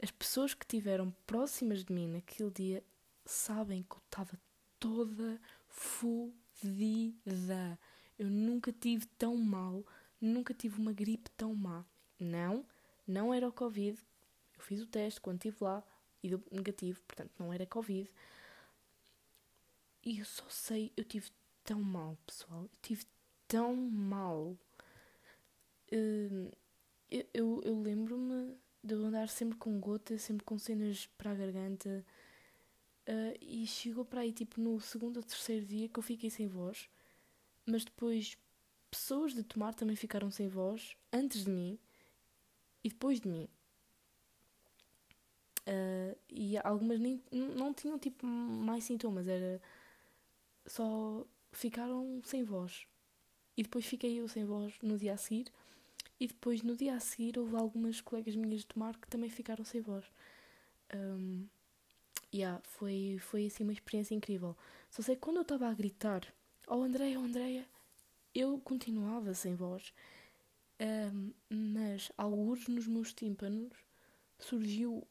As pessoas que estiveram próximas de mim naquele dia sabem que eu estava toda fodida. Eu nunca tive tão mal, nunca tive uma gripe tão má. Não, não era o Covid. Eu fiz o teste quando estive lá e deu negativo, portanto não era Covid. E eu só sei, eu tive tão mal, pessoal. Eu tive tão mal. Uh, eu, eu, eu lembro-me de andar sempre com gota, sempre com cenas para a garganta. Uh, e chegou para aí, tipo, no segundo ou terceiro dia que eu fiquei sem voz. Mas depois, pessoas de tomar também ficaram sem voz, antes de mim e depois de mim. Uh, e algumas nem, não tinham, tipo, mais sintomas. Era só ficaram sem voz. E depois fiquei eu sem voz no dia a seguir. E depois, no dia a seguir, houve algumas colegas minhas de tomar que também ficaram sem voz. Um, yeah, foi, foi assim uma experiência incrível. Só sei que quando eu estava a gritar, oh Andréia, oh Andréia, eu continuava sem voz. Um, mas, alguns nos meus tímpanos, surgiu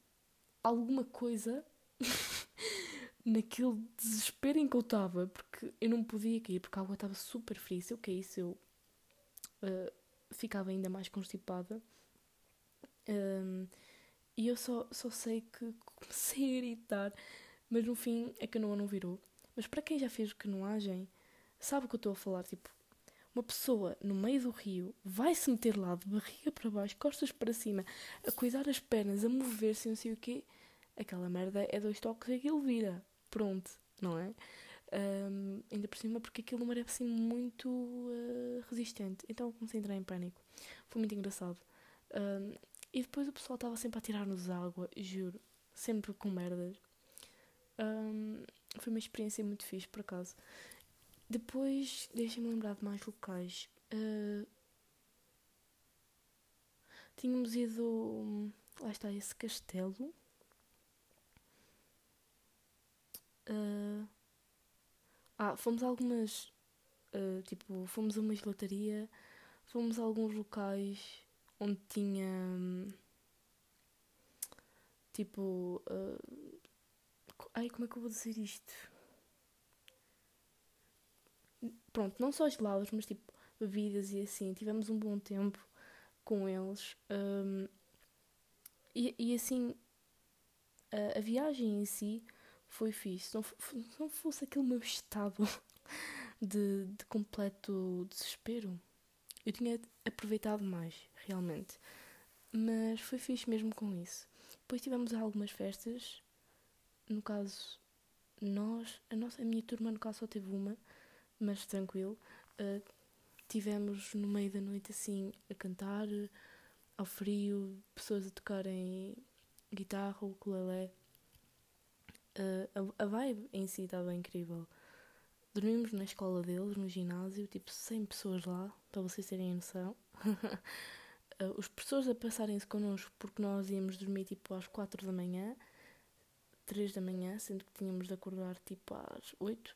alguma coisa [laughs] naquele desespero em que eu estava, porque eu não podia cair, porque a água estava super fria. Se eu caísse, eu uh, ficava ainda mais constipada. Um, e eu só, só sei que comecei a gritar, mas no fim a canoa não virou. Mas para quem já fez canoagem, sabe o que eu estou a falar? Tipo, uma pessoa no meio do rio vai se meter lá de barriga para baixo, costas para cima, a cuidar as pernas, a mover-se, não sei o quê. Aquela merda é dois toques e aquilo vira pronto, não é? Um, ainda por cima porque aquilo me parece assim muito uh, resistente. Então comecei a entrar em pânico. Foi muito engraçado. Um, e depois o pessoal estava sempre a tirar-nos água, juro. Sempre com merdas. Um, foi uma experiência muito fixe, por acaso. Depois, deixem-me lembrar de mais locais. Uh, tínhamos ido. Lá está esse castelo. Uh, ah, fomos a algumas. Uh, tipo, fomos a uma gelataria, fomos a alguns locais onde tinha. tipo. Uh, Ai, como é que eu vou dizer isto? Pronto, não só gelados, mas tipo bebidas e assim. Tivemos um bom tempo com eles. Um, e, e assim, a, a, viagem em si foi fixe. Não, não fosse aquele meu estado [laughs] de, de completo desespero, eu tinha aproveitado mais, realmente. Mas foi fixe mesmo com isso. Depois tivemos algumas festas. No caso, nós, a, nossa, a minha turma, no caso, só teve uma, mas tranquilo. Uh, tivemos no meio da noite assim a cantar, ao frio, pessoas a tocarem guitarra, ukulele. Uh, a, a vibe em si estava incrível. Dormimos na escola deles, no ginásio, tipo 100 pessoas lá, para vocês terem noção. [laughs] uh, os professores a passarem-se connosco porque nós íamos dormir tipo às 4 da manhã, 3 da manhã, sendo que tínhamos de acordar tipo às 8.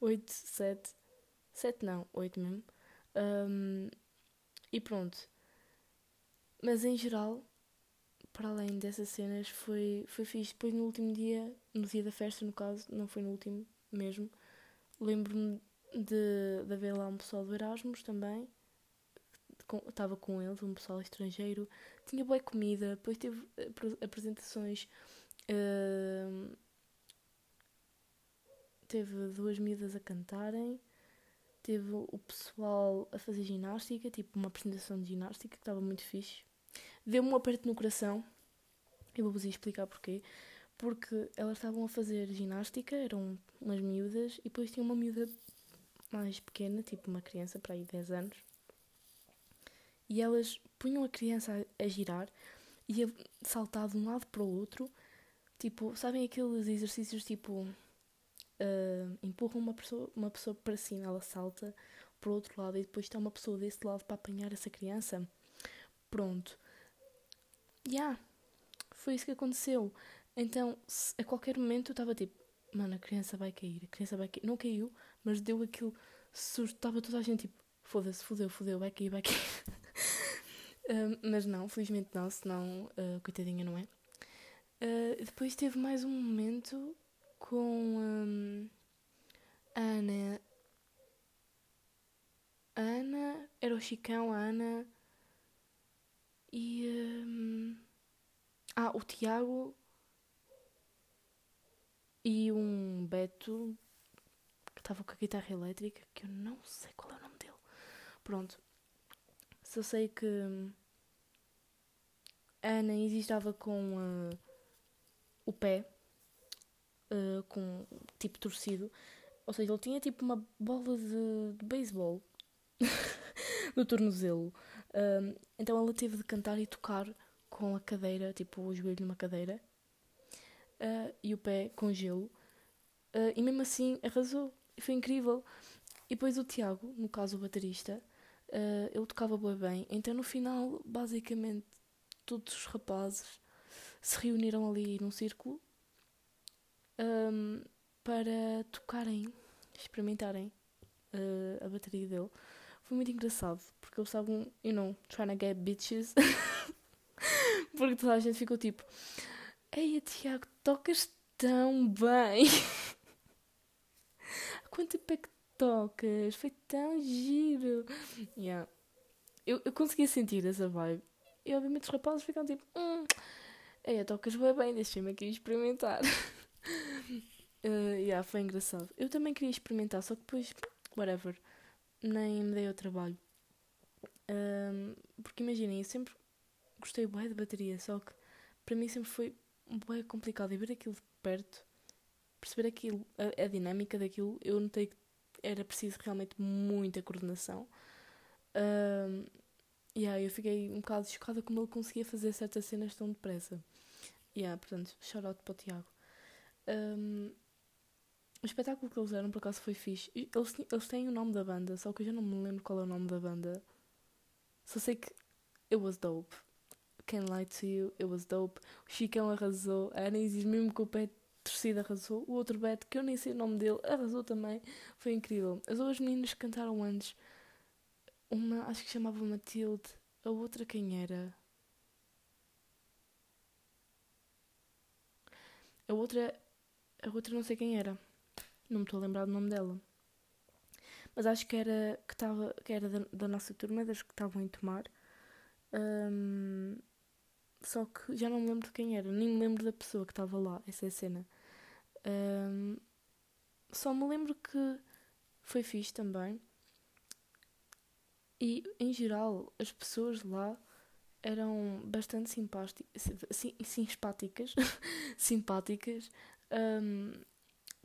8, 7. 7 não, 8 mesmo. Um, e pronto. Mas em geral, para além dessas cenas, foi, foi fixe. Depois no último dia, no dia da festa, no caso, não foi no último mesmo, lembro-me de, de haver lá um pessoal do Erasmus também estava com eles, um pessoal estrangeiro, tinha boa comida, depois teve apresentações. Uh, teve duas miúdas a cantarem, teve o pessoal a fazer ginástica, tipo uma apresentação de ginástica que estava muito fixe. Deu-me um aperto no coração, eu vou-vos explicar porquê. Porque elas estavam a fazer ginástica, eram umas miúdas, e depois tinha uma miúda mais pequena, tipo uma criança para aí 10 anos, e elas punham a criança a, a girar e a saltar de um lado para o outro. Tipo, sabem aqueles exercícios tipo uh, empurram uma pessoa, uma pessoa para cima, ela salta para o outro lado e depois está uma pessoa desse lado para apanhar essa criança. Pronto. Yeah, foi isso que aconteceu. Então, a qualquer momento eu estava tipo, mano, a criança vai cair, a criança vai cair. Não caiu, mas deu aquilo susto. Estava toda a gente tipo, foda-se, fodeu, fodeu, vai cair, vai cair. [laughs] mas não, felizmente não, senão, uh, coitadinha, não é? Uh, depois teve mais um momento com um, a Ana. A Ana, era o Chicão, a Ana e. Um, ah, o Tiago e um Beto que estava com a guitarra elétrica, que eu não sei qual é o nome dele. Pronto. Só sei que a Ana estava com uh, o pé uh, com tipo torcido. Ou seja, ele tinha tipo uma bola de, de beisebol [laughs] no tornozelo. Uh, então ela teve de cantar e tocar com a cadeira, tipo o joelho numa cadeira uh, e o pé com gelo. Uh, e mesmo assim arrasou. E foi incrível. E depois o Tiago, no caso o baterista, uh, ele tocava bem. Então no final, basicamente, todos os rapazes se reuniram ali num círculo um, para tocarem, experimentarem uh, a bateria dele. Foi muito engraçado, porque eles estavam, you know, trying to get bitches. [laughs] porque toda a gente ficou tipo: Ei, Tiago, tocas tão bem. Há [laughs] quanto tempo é que tocas? Foi tão giro. Yeah. Eu, eu conseguia sentir essa vibe. E obviamente os rapazes ficam tipo: hum, Ei, tocas bem bem, deixa-me aqui experimentar. uh, [laughs] yeah, foi engraçado. Eu também queria experimentar, só que depois, whatever, nem me dei ao trabalho. Um, porque imaginem, eu sempre gostei bem de bateria, só que para mim sempre foi bem complicado e ver aquilo de perto, perceber aquilo, a, a, dinâmica daquilo, eu notei que era preciso realmente muita coordenação. Um, yeah, eu fiquei um bocado chocada como ele conseguia fazer certas cenas tão depressa. Yeah, portanto, shout out para o Tiago. Um, o espetáculo que eles deram por acaso foi fixe. Eles, eles têm o nome da banda, só que eu já não me lembro qual é o nome da banda. Só sei que it was dope. Can't lie to you, it was dope. O Chicão arrasou, a Anaísis, mesmo com o pé torcida, arrasou. O outro Beto, que eu nem sei o nome dele, arrasou também. Foi incrível. As duas meninas que cantaram antes, uma acho que chamava Matilde, a outra quem era? A outra, a outra não sei quem era. Não me estou a lembrar do nome dela. Mas acho que era, que tava, que era da, da nossa turma, das que estavam em tomar. Um, só que já não me lembro de quem era, nem me lembro da pessoa que estava lá, essa é a cena. Um, só me lembro que foi fixe também. E em geral, as pessoas lá eram bastante simpáticas, [laughs] simpáticas. Um,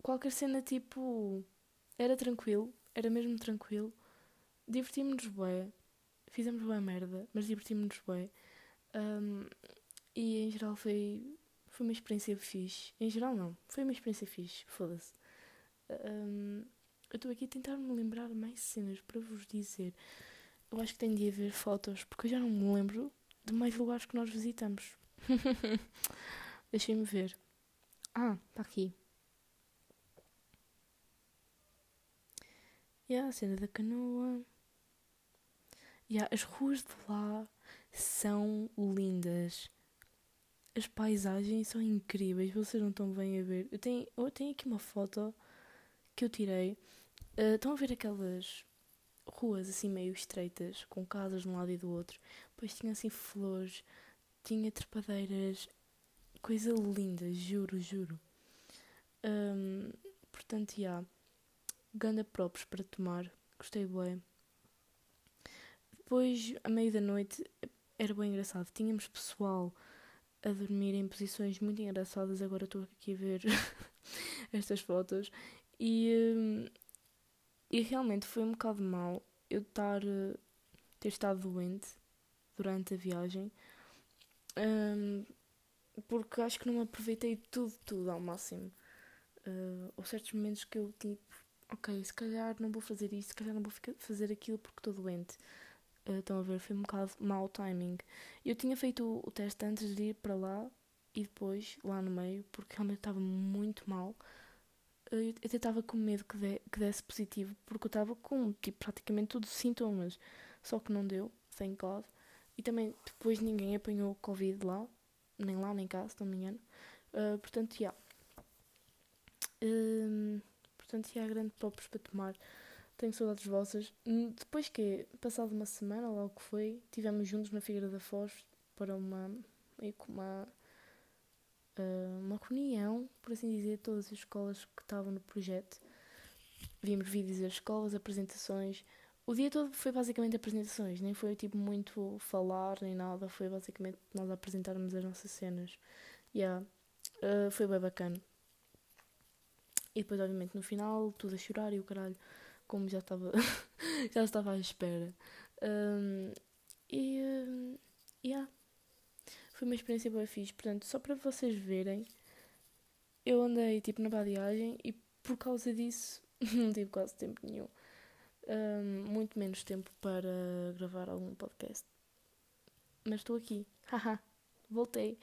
qualquer cena tipo era tranquilo, era mesmo tranquilo. Divertimos-nos bem, fizemos boa merda, mas divertimos-nos bem. Um, e em geral foi, foi uma experiência fixe. Em geral não, foi uma experiência fixe, foda-se. Um, eu estou aqui a tentar me lembrar mais cenas para vos dizer. Eu acho que tenho de haver fotos, porque eu já não me lembro de mais lugares que nós visitamos. [laughs] Deixem-me ver. Ah, está aqui. Yeah, a cena da canoa. Yeah, as ruas de lá são lindas. As paisagens são incríveis, vocês não estão bem a ver. Eu tenho, eu tenho aqui uma foto que eu tirei. Uh, estão a ver aquelas ruas assim meio estreitas, com casas de um lado e do outro. Depois tinha assim flores, tinha trepadeiras, coisa linda, juro, juro. Um, portanto, já, yeah, ganda próprios para tomar, gostei bem. Depois, a meio da noite, era bem engraçado. Tínhamos pessoal a dormir em posições muito engraçadas. Agora estou aqui a ver [laughs] estas fotos. E, hum, e realmente foi um bocado mal eu estar, ter estado doente durante a viagem. Um, porque acho que não aproveitei tudo, tudo ao máximo. Uh, houve certos momentos que eu tipo, ok, se calhar não vou fazer isto, se calhar não vou fazer aquilo porque estou doente. Uh, estão a ver, foi um bocado mau timing. Eu tinha feito o, teste antes de ir para lá e depois, lá no meio, porque realmente estava muito mal. Uh, eu até estava com medo que, de, que desse positivo, porque eu estava com tipo, praticamente todos os sintomas. Só que não deu, thank God. E também depois ninguém apanhou Covid lá, nem lá nem cá, se não me engano. Uh, portanto, já. Yeah. Uh, portanto, já, yeah, grande props para tomar. Tenho saudades vossas. Hum, depois que, passado uma semana, logo que foi, estivemos juntos na Figueira da Foz para uma, uma, uh, uma reunião, por assim dizer, todas as escolas que estavam no projeto. Vimos vídeos das escolas, apresentações. O dia todo foi basicamente apresentações, nem foi tipo muito falar nem nada, foi basicamente nós apresentarmos as nossas cenas. Yeah. Uh, foi bem bacana. E depois, obviamente, no final, tudo a chorar e o caralho como já estava [laughs] já estava à espera. Um, e um, yeah. foi uma experiência boa fixe. Portanto, só para vocês verem, eu andei tipo na badiagem e por causa disso [laughs] não tive quase tempo nenhum. Um, muito menos tempo para gravar algum podcast. Mas estou aqui. [laughs] Haha, voltei.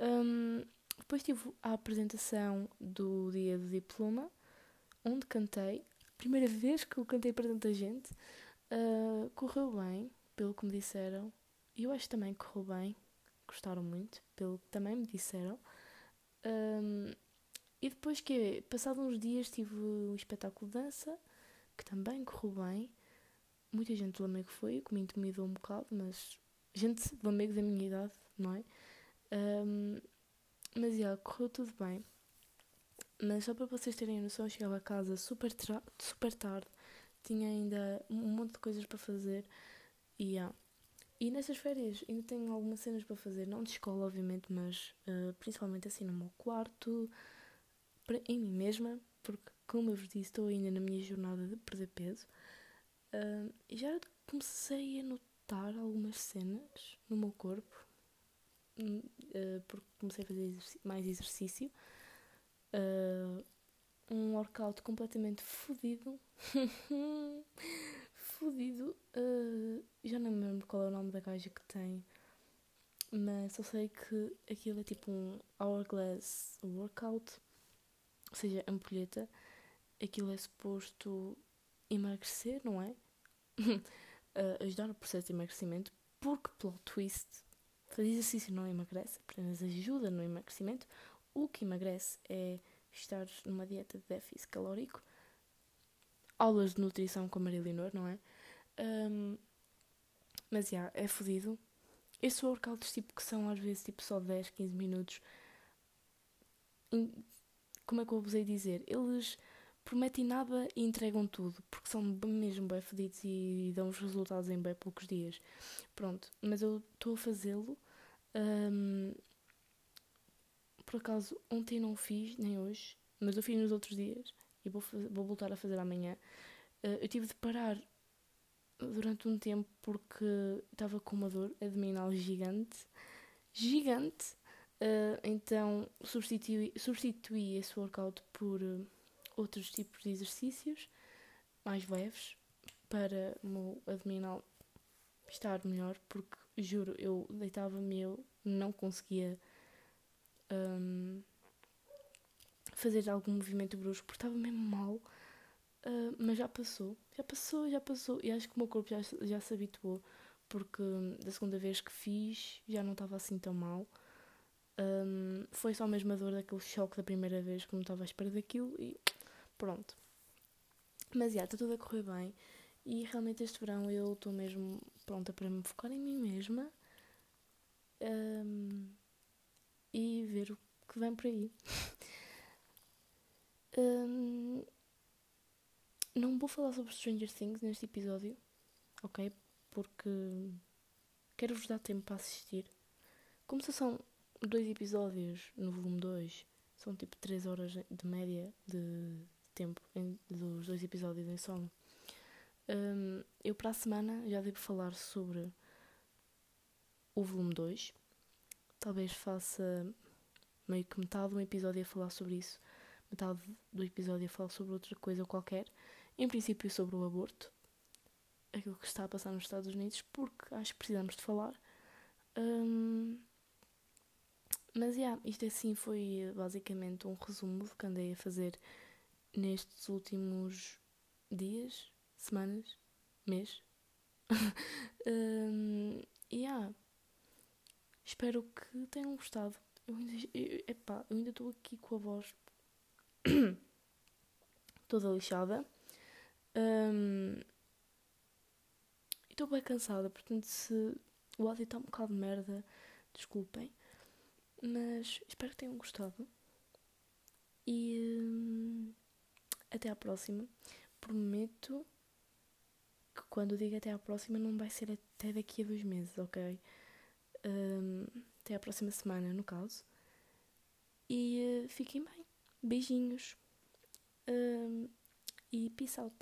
Um, depois tive a apresentação do dia do diploma, onde cantei primeira vez que eu cantei para tanta gente. Uh, correu bem, pelo que me disseram. E eu acho que também correu bem. Gostaram muito, pelo que também me disseram. Um, e depois que, passado uns dias, tive um espetáculo de dança, que também correu bem. Muita gente do Lamego foi, que me intimidou um bocado, mas gente do Lamego da minha idade, não é? Um, mas, já, correu tudo bem. Mas só para vocês terem noção, eu chegava a casa super, super tarde, tinha ainda um monte de coisas para fazer e yeah. E nessas férias ainda tenho algumas cenas para fazer, não de escola, obviamente, mas uh, principalmente assim no meu quarto, para, em mim mesma, porque, como eu vos disse, estou ainda na minha jornada de perder peso. Uh, e já comecei a notar algumas cenas no meu corpo, uh, porque comecei a fazer mais exercício uh, um workout completamente fodido. [laughs] fodido. Uh, já não me lembro qual é o nome da gaja que tem. Mas só sei que aquilo é tipo um hourglass workout. Ou seja, ampulheta. Aquilo é suposto emagrecer, não é? uh, [laughs] ajudar no processo de emagrecimento. Porque, plot twist, fazer exercício não emagrece, apenas ajuda no emagrecimento. o que emagrece é estar numa dieta de déficit calórico. Aulas de nutrição com a Maria Leonor, não é? Um, mas, já, yeah, é fodido. Esses workouts, tipo, que são às vezes, tipo, só 10, 15 minutos. Como é que eu vos dizer? Eles prometem nada e entregam tudo, porque são mesmo bem fedidos e dão os resultados em bem poucos dias. Pronto, mas eu estou a fazê-lo. Um, por acaso, ontem não fiz, nem hoje, mas eu fiz nos outros dias e vou, vou voltar a fazer amanhã. Uh, eu tive de parar durante um tempo porque estava com uma dor abdominal gigante. Gigante! Uh, então substituí, substituí esse workout por. Uh, outros tipos de exercícios mais leves para o meu abdominal estar melhor, porque juro, eu deitava-me eu não conseguia um, fazer algum movimento brusco porque estava mesmo mal, uh, mas já passou, já passou, já passou, e acho que o meu corpo já, já se habituou, porque da segunda vez que fiz já não estava assim tão mal. Um, foi só mesmo a dor daquele choque da primeira vez que não estava à espera daquilo e Pronto. Mas já, está tudo a correr bem. E realmente este verão eu estou mesmo pronta para me focar em mim mesma um, e ver o que vem por aí. [laughs] um, não vou falar sobre Stranger Things neste episódio, ok? Porque quero-vos dar tempo para assistir. Como se são dois episódios no volume 2, são tipo 3 horas de média de tempo em, dos dois episódios em solo. Um, eu para a semana já devo falar sobre o volume 2. Talvez faça meio que metade do episódio a falar sobre isso, metade do episódio a falar sobre outra coisa qualquer. Em princípio sobre o aborto, aquilo que está a passar nos Estados Unidos, porque acho que precisamos de falar. Um, mas, yeah, isto assim foi basicamente um resumo do que andei a fazer nestes últimos dias, semanas, mês. [laughs] um, yeah. espero que tenham gostado. Eu ainda, eu, epá, eu ainda estou aqui com a voz [coughs] toda lixada. Um, estou bem cansada, portanto, se o áudio está um bocado de merda, desculpem. Mas espero que tenham gostado. E. Um, até à próxima. Prometo que quando digo até à próxima não vai ser até daqui a dois meses, ok? Um, até à próxima semana, no caso. E uh, fiquem bem. Beijinhos. Um, e peace out.